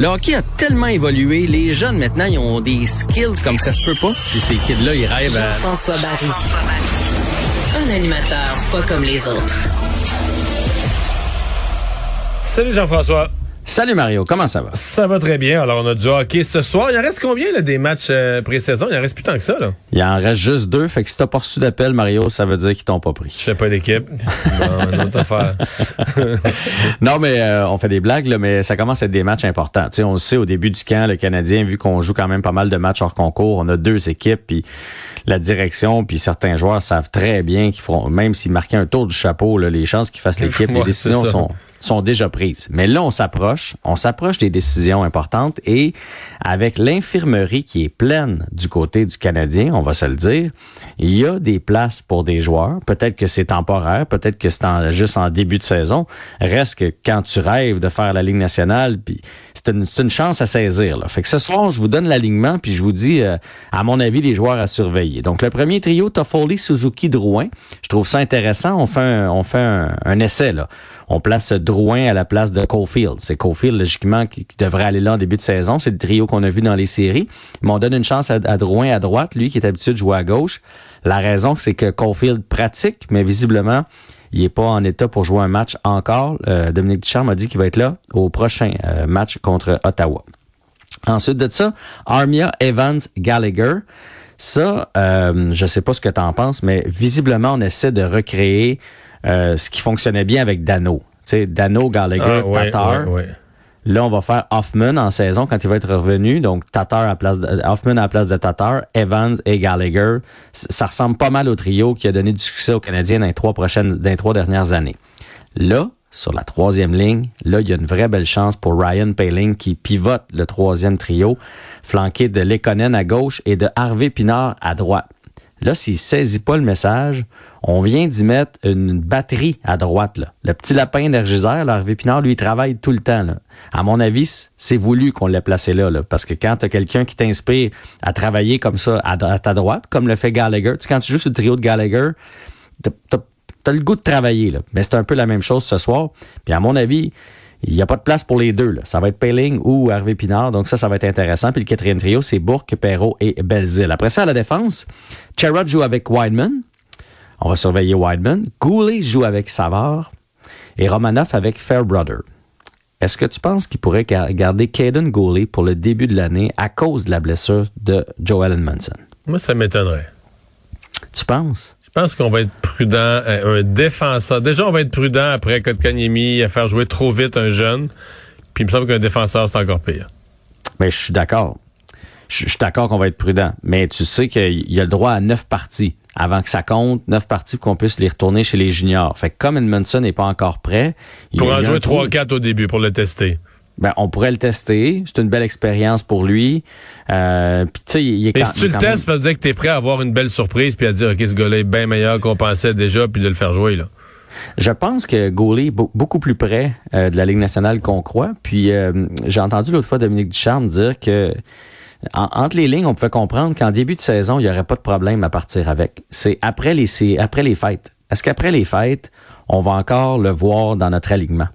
Le hockey a tellement évolué, les jeunes maintenant, ils ont des skills comme ça se peut pas. Puis ces kids-là, ils rêvent à... François Barry. Un animateur pas comme les autres. Salut Jean-François. Salut Mario, comment ça va? Ça va très bien. Alors, on a du hockey ce soir. Il en reste combien là, des matchs euh, pré-saison? Il en reste plus tant que ça. Là. Il en reste juste deux, fait que si t'as pas reçu d'appel, Mario, ça veut dire qu'ils t'ont pas pris. Je fais pas d'équipe. Bon, une autre affaire. non, mais euh, on fait des blagues, là, mais ça commence à être des matchs importants. Tu sais, on le sait, au début du camp, le Canadien, vu qu'on joue quand même pas mal de matchs hors concours, on a deux équipes, puis la direction, puis certains joueurs savent très bien qu'ils feront, même s'ils marquaient un tour du chapeau, là, les chances qu'ils fassent l'équipe, les décisions sont sont déjà prises. Mais là, on s'approche, on s'approche des décisions importantes et avec l'infirmerie qui est pleine du côté du Canadien, on va se le dire, il y a des places pour des joueurs. Peut-être que c'est temporaire, peut-être que c'est en- juste en début de saison. Reste que quand tu rêves de faire la Ligue nationale, puis c'est une, c'est une chance à saisir. Là. Fait que ce soir, je vous donne l'alignement, puis je vous dis, euh, à mon avis, les joueurs à surveiller. Donc, le premier trio, Toffoli, Suzuki, Drouin. Je trouve ça intéressant. On fait un, on fait un, un essai, là. On place Drouin à la place de Caulfield. C'est Caulfield, logiquement, qui, devrait aller là en début de saison. C'est le trio qu'on a vu dans les séries. Mais on donne une chance à, Drouin à droite, lui qui est habitué de jouer à gauche. La raison, c'est que Caulfield pratique, mais visiblement, il est pas en état pour jouer un match encore. Euh, Dominique Ducharme a dit qu'il va être là au prochain euh, match contre Ottawa. Ensuite de ça, Armia Evans Gallagher. Ça, euh, je sais pas ce que tu en penses, mais visiblement, on essaie de recréer euh, ce qui fonctionnait bien avec Dano. Sais, Dano, Gallagher, Ah, ouais, Tatar. ouais, ouais. Là, on va faire Hoffman en saison quand il va être revenu. Donc, Tatar à place de, Hoffman à la place de Tatar, Evans et Gallagher. Ça ressemble pas mal au trio qui a donné du succès aux Canadiens dans les trois prochaines, dans les trois dernières années. Là, sur la troisième ligne, là, il y a une vraie belle chance pour Ryan Paling qui pivote le troisième trio, flanqué de Lekonen à gauche et de Harvey Pinard à droite. Là, s'il saisit pas le message, on vient d'y mettre une batterie à droite. Là. Le petit lapin énergiseur, là, Harvey Pinard, lui, il travaille tout le temps. Là. À mon avis, c'est voulu qu'on l'ait placé là, parce que quand tu as quelqu'un qui t'inspire à travailler comme ça à, ta droite, comme le fait Gallagher, tu sais, quand tu joues sur le trio de Gallagher, t'as t'as le goût de travailler. Là. Mais c'est un peu la même chose ce soir. Puis à mon avis, il n'y a pas de place pour les deux. Là. Ça va être Payling ou Harvey Pinard. Donc ça, ça va être intéressant. Puis le quatrième trio, c'est Bourque, Perrault et Belzile. Après ça, à la défense, Cherrod joue avec Wideman. On va surveiller Wideman. Goulet joue avec Savard. Et Romanoff avec Fairbrother. Est-ce que tu penses qu'il pourrait ga- garder Caden Goulet pour le début de l'année à cause de la blessure de Joel Edmondson? Moi, ça m'étonnerait. Tu penses? Je pense qu'on va être prudent. euh, Un défenseur. Déjà, on va être prudent après Kotkaniemi à faire jouer trop vite un jeune. Puis il me semble qu'un défenseur, c'est encore pire. Mais je suis d'accord. Je je suis d'accord qu'on va être prudent. Mais tu sais qu'il y a le droit à neuf parties avant que ça compte, neuf parties pour qu'on puisse les retourner chez les juniors. Fait que comme Edmondson n'est pas encore prêt, il Pour en jouer trou. 3-4 au début, pour le tester. Ben, on pourrait le tester. C'est une belle expérience pour lui. Euh, puis tu sais, il est Et quand- si il tu le testes, ça veut dire que t'es prêt à avoir une belle surprise puis à dire, OK, ce gars-là est bien meilleur qu'on pensait déjà, puis de le faire jouer, là. Je pense que Goulet est beau- beaucoup plus près euh, de la Ligue nationale qu'on croit. Puis euh, j'ai entendu l'autre fois Dominique Ducharme dire que en- entre les lignes, on pouvait comprendre qu'en début de saison, il n'y aurait pas de problème à partir avec. C'est après les c'est après les fêtes. Est-ce qu'après les fêtes, on va encore le voir dans notre alignement?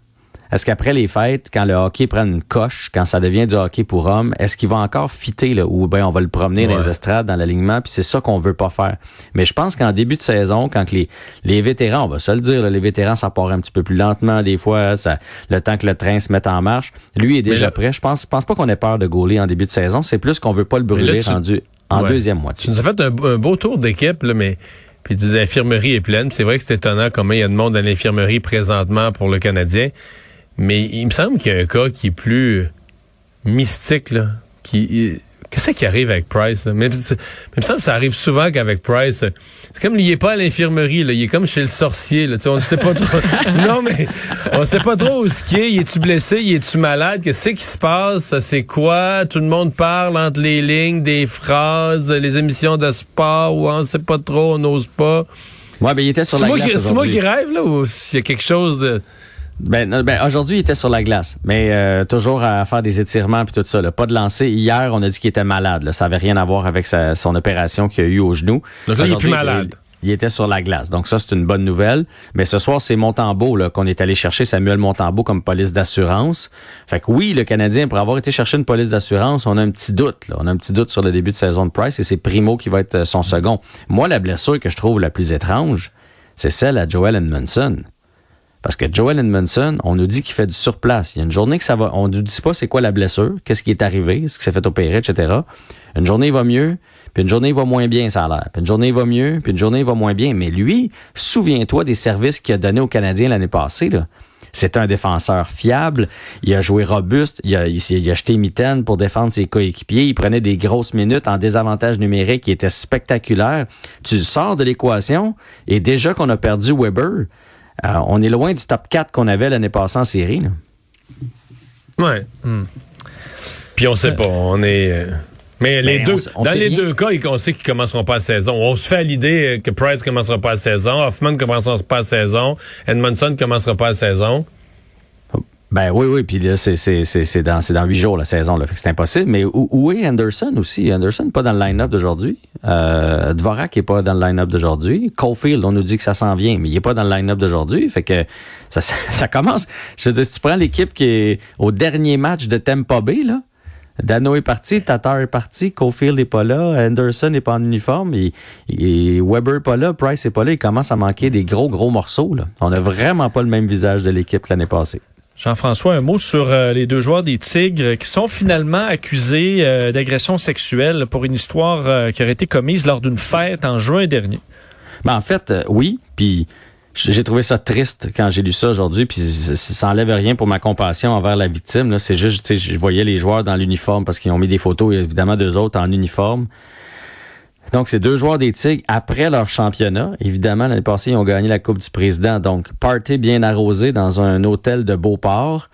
Est-ce qu'après les fêtes, quand le hockey prend une coche, quand ça devient du hockey pour hommes, est-ce qu'il va encore fitter là, ou ben on va le promener dans les estrades, dans l'alignement, puis c'est ça qu'on veut pas faire. Mais je pense qu'en début de saison, quand les, les vétérans, on va se le dire, là, les vétérans, ça part un petit peu plus lentement des fois, ça, le temps que le train se mette en marche. Lui est déjà prêt. Je pense, je pense pas qu'on ait peur de gauler en début de saison. C'est plus qu'on veut pas le brûler rendu en deuxième moitié. Tu nous as fait un, beau tour d'équipe, là, mais puis l'infirmerie est pleine. C'est vrai que c'est étonnant comment il y a de monde à l'infirmerie présentement pour le Canadien. Mais il me semble qu'il y a un cas qui est plus mystique, là. Qui, Qu'est-ce qui arrive avec Price? Mais, mais, il me semble que ça arrive souvent qu'avec Price, c'est comme il est pas à l'infirmerie, là. il est comme chez le sorcier. Là. on ne sait pas trop. non, mais on sait pas trop où ce qui est. Il est-tu blessé? Il est-tu malade? Qu'est-ce qui se passe? C'est quoi? Tout le monde parle entre les lignes, des phrases, les émissions de sport où on sait pas trop, on n'ose pas. Ouais, ben, il était sur la glace. C'est moi qui rêve, là, ou il y a quelque chose de. Ben, ben aujourd'hui, il était sur la glace, mais euh, toujours à faire des étirements puis tout ça. Là. Pas de lancer. Hier, on a dit qu'il était malade. Là. Ça avait rien à voir avec sa, son opération qu'il a eu au genou. Donc il est plus malade. Il, était sur la glace. Donc ça, c'est une bonne nouvelle. Mais ce soir, c'est Montembeau qu'on est allé chercher, Samuel Montembeau, comme police d'assurance. Fait que oui, le Canadien, pour avoir été chercher une police d'assurance, on a un petit doute. Là. On a un petit doute sur le début de saison de Price et c'est Primo qui va être euh, son second. Moi, la blessure que je trouve la plus étrange, c'est celle à Joel Edmondson. Parce que Joel Edmondson, on nous dit qu'il fait du surplace. Il y a une journée que ça va, on nous dit pas c'est quoi la blessure, qu'est-ce qui est arrivé, est-ce que s'est fait opérer, etc. Une journée il va mieux, puis une journée il va moins bien, ça a l'air. Puis une journée il va mieux, puis une journée il va moins bien. Mais lui, souviens-toi des services qu'il a donnés aux Canadiens l'année passée, là. C'est un défenseur fiable. Il a joué robuste. Il a, il, a jeté mitaine pour défendre ses coéquipiers. Il prenait des grosses minutes en désavantage numérique qui était spectaculaire. Tu sors de l'équation et déjà qu'on a perdu Weber, euh, on est loin du top 4 qu'on avait l'année passée en série. Là. Ouais. Hmm. Puis on sait pas. On est. Euh, mais les ben, deux, dans les deux cas, on sait qu'ils commenceront pas la saison. On se fait à l'idée que Price commencera pas la saison, Hoffman commencera pas la saison, Edmondson commencera pas la saison. Ben oui, oui, puis là, c'est, c'est, c'est, dans, c'est dans huit jours la saison, là, fait que c'est impossible. Mais où, où, est Anderson aussi? Anderson pas dans le line-up d'aujourd'hui. Euh, Dvorak n'est pas dans le line-up d'aujourd'hui. Caulfield, on nous dit que ça s'en vient, mais il n'est pas dans le line-up d'aujourd'hui. Fait que ça, ça, commence. Je veux dire, si tu prends l'équipe qui est au dernier match de Tampa Bay, là, Dano est parti, Tatar est parti, Caulfield n'est pas là, Anderson n'est pas en uniforme, et, et, Weber n'est pas là, Price n'est pas là, il commence à manquer des gros, gros morceaux. Là. On n'a vraiment pas le même visage de l'équipe l'année passée. Jean-François, un mot sur euh, les deux joueurs des Tigres qui sont finalement accusés euh, d'agression sexuelle pour une histoire euh, qui aurait été commise lors d'une fête en juin dernier. Ben, en fait, oui, puis j'ai trouvé ça triste quand j'ai lu ça aujourd'hui, puis ça n'enlève rien pour ma compassion envers la victime. C'est juste, je voyais les joueurs dans l'uniforme parce qu'ils ont mis des photos, évidemment, d'eux autres en uniforme. Donc, c'est deux joueurs des Tigres après leur championnat. Évidemment, l'année passée, ils ont gagné la Coupe du Président. Donc, party bien arrosé dans un hôtel de Beauport.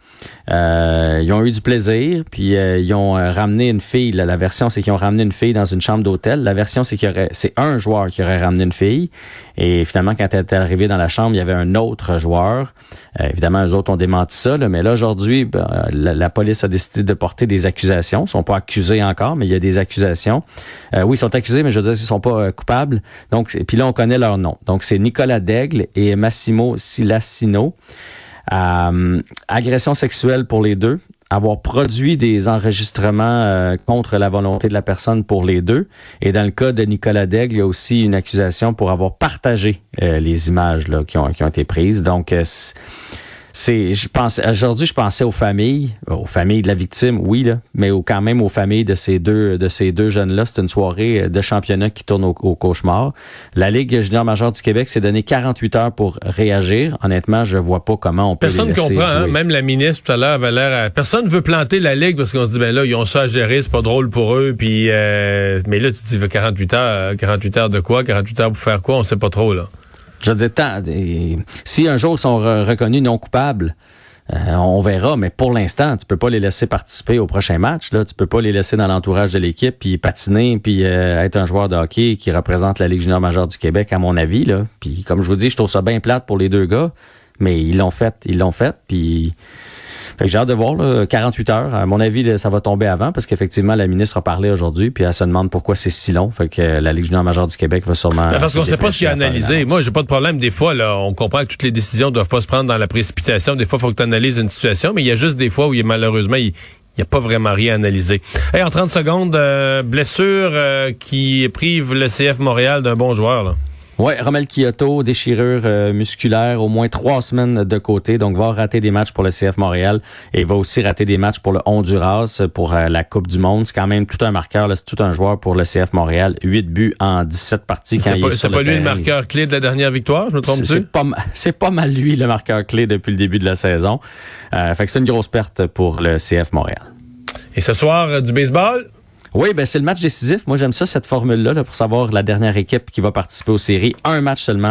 Euh, ils ont eu du plaisir, puis euh, ils ont euh, ramené une fille. La, version, c'est qu'ils ont ramené une fille dans une chambre d'hôtel. La version, c'est qu'il y c'est un joueur qui aurait ramené une fille. Et finalement, quand elle est arrivée dans la chambre, il y avait un autre joueur. évidemment, les autres ont démenti ça. mais là, aujourd'hui, ben, la, police a décidé de porter des accusations. Ils sont pas accusés encore, mais il y a des accusations. oui, ils sont accusés, mais je veux dire, ils sont pas coupables. Donc, puis là, on connaît leur nom. Donc, c'est Nicolas Daigle et Massimo Silassino. Euh, agression sexuelle pour les deux, avoir produit des enregistrements euh, contre la volonté de la personne pour les deux. Et dans le cas de Nicolas Daigle, il y a aussi une accusation pour avoir partagé euh, les images là, qui, ont, qui ont été prises. Donc, c'est, je pense, aujourd'hui, je pensais aux familles, aux familles de la victime, oui, là, mais quand même aux familles de ces deux, de ces deux jeunes-là. C'est une soirée de championnat qui tourne au, cauchemar. La Ligue junior majeure du Québec s'est donné 48 heures pour réagir. Honnêtement, je vois pas comment on peut Personne ne comprend, hein? même la ministre tout à l'heure avait l'air, personne veut planter la Ligue parce qu'on se dit, ben là, ils ont ça à gérer, c'est pas drôle pour eux, puis, euh, mais là, tu te dis, 48 heures, 48 heures de quoi? 48 heures pour faire quoi? On sait pas trop, là. Je veux dire, si un jour ils sont reconnus non coupables, euh, on verra, mais pour l'instant, tu peux pas les laisser participer au prochain match. Là, tu peux pas les laisser dans l'entourage de l'équipe, puis patiner, puis euh, être un joueur de hockey qui représente la Ligue junior majeure du Québec, à mon avis. Là. Puis comme je vous dis, je trouve ça bien plate pour les deux gars, mais ils l'ont fait, ils l'ont fait, puis Fait que j'ai hâte de voir, là, 48 heures. À mon avis, là, ça va tomber avant parce qu'effectivement, la ministre a parlé aujourd'hui, puis elle se demande pourquoi c'est si long. Fait que la Ligue junior majeure du Québec va sûrement... Ben, parce qu'on sait pas ce qui est dépêcher à faire analysé. Moi, j'ai pas de problème. Des fois, là, on comprend que toutes les décisions doivent pas se prendre dans la précipitation. Des fois, il faut que tu analyses une situation, mais il y a juste des fois où il a, malheureusement, il n'y a pas vraiment rien à analyser. Hey, en 30 secondes, euh, blessure euh, qui prive le CF Montréal d'un bon joueur. Là. Ouais, Romel Kyoto, déchirure euh, musculaire, au moins trois semaines de côté, donc va rater des matchs pour le CF Montréal et va aussi rater des matchs pour le Honduras pour euh, la Coupe du Monde. C'est quand même tout un marqueur, c'est tout un joueur pour le CF Montréal. 8 buts en 17 parties quand C'est il pas, est sur pas le lui le marqueur clé de la dernière victoire, je me trompe-tu? C'est pas, ma- c'est pas mal lui le marqueur clé depuis le début de la saison. Euh, fait que c'est une grosse perte pour le CF Montréal. Et ce soir, euh, du baseball? Oui, ben c'est le match décisif. Moi, j'aime ça, cette formule-là, là, pour savoir la dernière équipe qui va participer aux séries. Un match seulement